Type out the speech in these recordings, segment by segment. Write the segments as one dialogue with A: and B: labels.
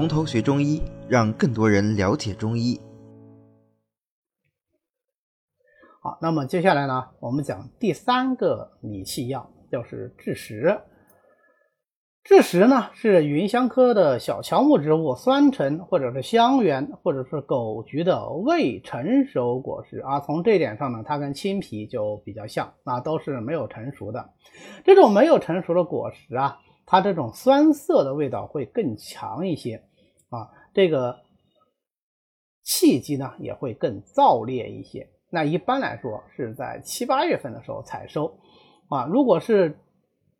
A: 从头学中医，让更多人了解中医。
B: 好，那么接下来呢，我们讲第三个理气药，就是枳实。枳实呢是芸香科的小乔木植物，酸橙或者是香橼或者是枸橘的未成熟果实啊。从这点上呢，它跟青皮就比较像啊，都是没有成熟的。这种没有成熟的果实啊，它这种酸涩的味道会更强一些，这个气机呢也会更燥烈一些。那一般来说是在七八月份的时候采收啊，如果是。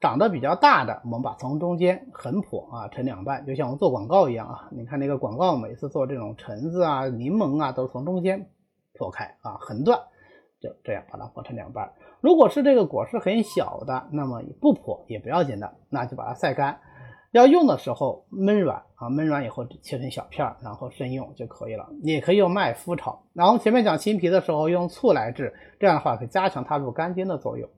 B: 长得比较大的，我们把从中间横剖啊，成两半，就像我们做广告一样啊。你看那个广告，每次做这种橙子啊、柠檬啊，都从中间剖开啊，横断，就这样把它剖成两半。如果是这个果实很小的，那么不剖也不要紧的，那就把它晒干。要用的时候焖软啊，焖软以后切成小片儿，然后生用就可以了。也可以用麦麸炒。然后前面讲青皮的时候用醋来治，这样的话可以加强它入肝经的作用。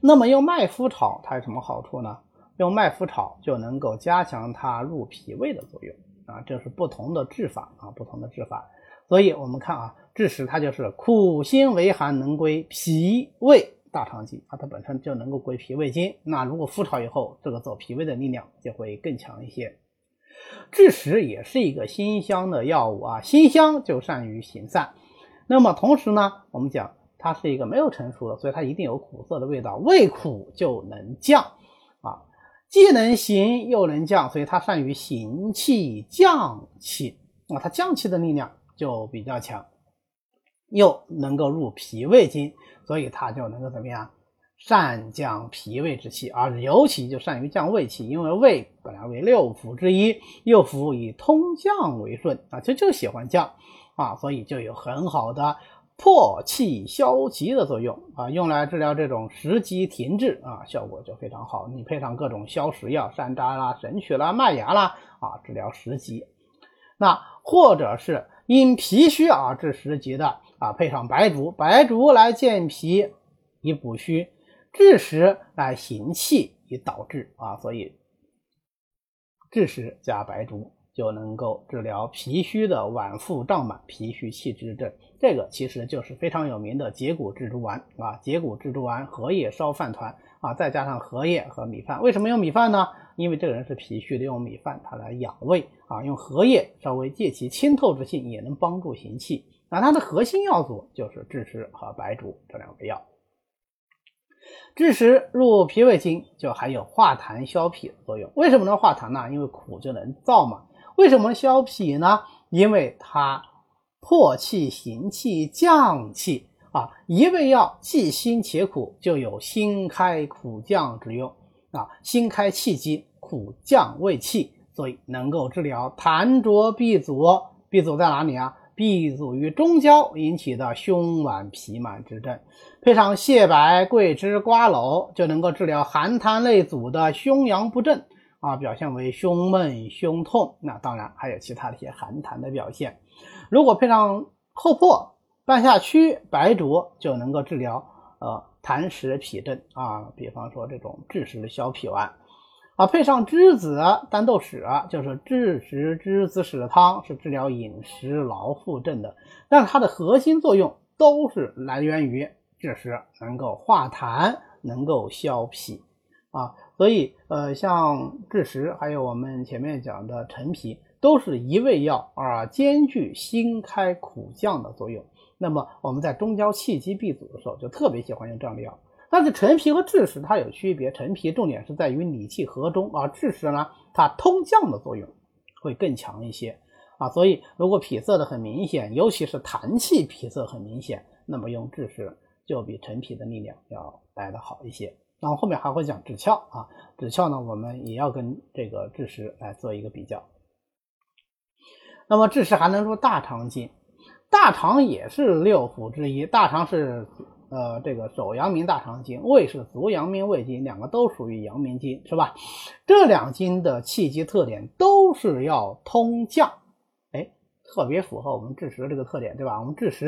B: 那么用麦麸炒它有什么好处呢？用麦麸炒就能够加强它入脾胃的作用啊，这是不同的治法啊，不同的治法。所以我们看啊，枳实它就是苦辛为寒，能归脾胃大肠经啊，它本身就能够归脾胃经。那如果复炒以后，这个走脾胃的力量就会更强一些。枳实也是一个辛香的药物啊，辛香就善于行散。那么同时呢，我们讲。它是一个没有成熟的，所以它一定有苦涩的味道。味苦就能降啊，既能行又能降，所以它善于行气降气啊，它降气的力量就比较强，又能够入脾胃经，所以它就能够怎么样，善降脾胃之气啊，尤其就善于降胃气，因为胃本来为六腑之一，六腑以通降为顺啊，就就喜欢降啊，所以就有很好的。破气消积的作用啊，用来治疗这种食积停滞啊，效果就非常好。你配上各种消食药，山楂啦、神曲啦、麦芽啦啊，治疗食积。那或者是因脾虚而致食积的啊，配上白术，白术来健脾以补虚，枳实来行气以导滞啊，所以枳实加白术。就能够治疗脾虚的脘腹胀满、脾虚气滞症，这个其实就是非常有名的解骨蜘蛛丸啊。解骨蜘蛛丸，荷叶烧饭团啊，再加上荷叶和米饭。为什么用米饭呢？因为这个人是脾虚的，用米饭它来养胃啊。用荷叶稍微借其清透之性，也能帮助行气。那它的核心药组就是枳实和白术这两味药。枳实入脾胃经，就还有化痰消痞的作用。为什么能化痰呢？因为苦就能燥嘛。为什么消痞呢？因为它破气行气降气啊，一味药既辛且苦，就有辛开苦降之用啊。辛开气机，苦降胃气，所以能够治疗痰浊闭阻。闭阻在哪里啊？闭阻于中焦引起的胸脘痞满之症，配上蟹白、桂枝、瓜蒌，就能够治疗寒痰内阻的胸阳不振。啊，表现为胸闷、胸痛，那当然还有其他的一些寒痰的表现。如果配上厚朴、半夏曲、白术，就能够治疗呃痰湿痞症啊。比方说这种枳实消痞丸啊，配上栀子、丹豆豉，就是枳实栀子豉汤，是治疗饮食劳腹症的。但是它的核心作用都是来源于枳实，能够化痰，能够消痞啊。所以，呃，像枳实，还有我们前面讲的陈皮，都是一味药啊，兼具辛开苦降的作用。那么我们在中焦气机闭阻的时候，就特别喜欢用这样的药。但是陈皮和枳实它有区别，陈皮重点是在于理气和中，而枳实呢，它通降的作用会更强一些啊。所以，如果脾涩的很明显，尤其是痰气脾涩很明显，那么用枳实就比陈皮的力量要来的好一些。然后后面还会讲枳壳啊，枳壳呢，我们也要跟这个枳实来做一个比较。那么枳实还能入大肠经，大肠也是六腑之一，大肠是呃这个手阳明大肠经，胃是足阳明胃经，两个都属于阳明经，是吧？这两经的气机特点都是要通降，哎，特别符合我们枳实这个特点，对吧？我们枳实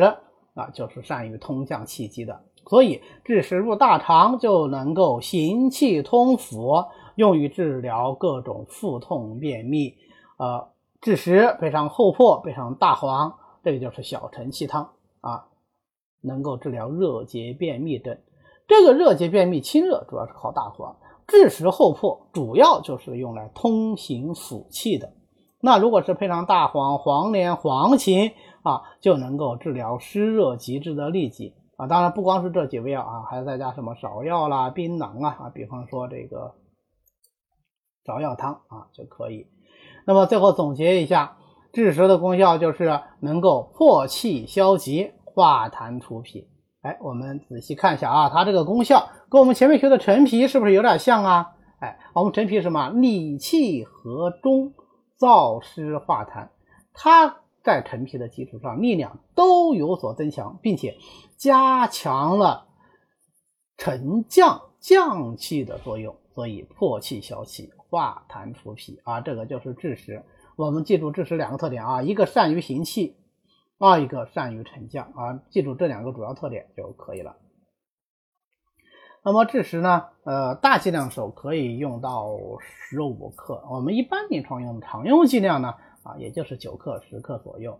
B: 啊就是善于通降气机的。所以枳实入大肠就能够行气通腑，用于治疗各种腹痛、便秘呃，枳实配上厚朴配上大黄，这个就是小承气汤啊，能够治疗热结便秘症。这个热结便秘清热主要是靠大黄，枳实厚朴主要就是用来通行腑气的。那如果是配上大黄、黄连、黄芩啊，就能够治疗湿热极致的痢疾啊。当然不光是这几味药啊，还要再加什么芍药啦、槟榔啊啊，比方说这个芍药汤啊就可以。那么最后总结一下，枳实的功效就是能够破气消积、化痰除痞。哎，我们仔细看一下啊，它这个功效跟我们前面学的陈皮是不是有点像啊？哎，我们陈皮什么？理气和中。燥湿化痰，它在陈皮的基础上力量都有所增强，并且加强了沉降降气的作用，所以破气消气、化痰除痞啊，这个就是枳实。我们记住枳实两个特点啊，一个善于行气，二一个善于沉降啊，记住这两个主要特点就可以了。那么这时呢？呃，大剂量时候可以用到十五克，我们一般临床用常用剂量呢，啊，也就是九克、十克左右，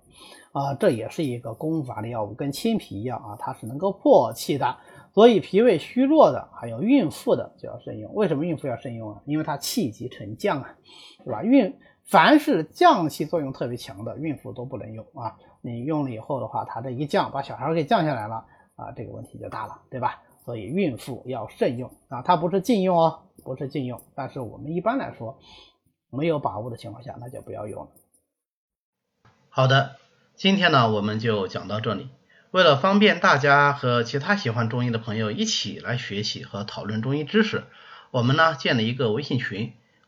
B: 啊，这也是一个攻乏的药物，跟青皮一样啊，它是能够破气的，所以脾胃虚弱的，还有孕妇的就要慎用。为什么孕妇要慎用啊？因为它气急沉降啊，是吧？孕凡是降气作用特别强的，孕妇都不能用啊。你用了以后的话，它这一降，把小孩给降下来了啊，这个问题就大了，对吧？所以孕妇要慎用啊，它不是禁用哦，不是禁用，但是我们一般来说没有把握的情况下，那就不要用了。
C: 好的，今天呢我们就讲到这里。为了方便大家和其他喜欢中医的朋友一起来学习和讨论中医知识，我们呢建了一个微信群，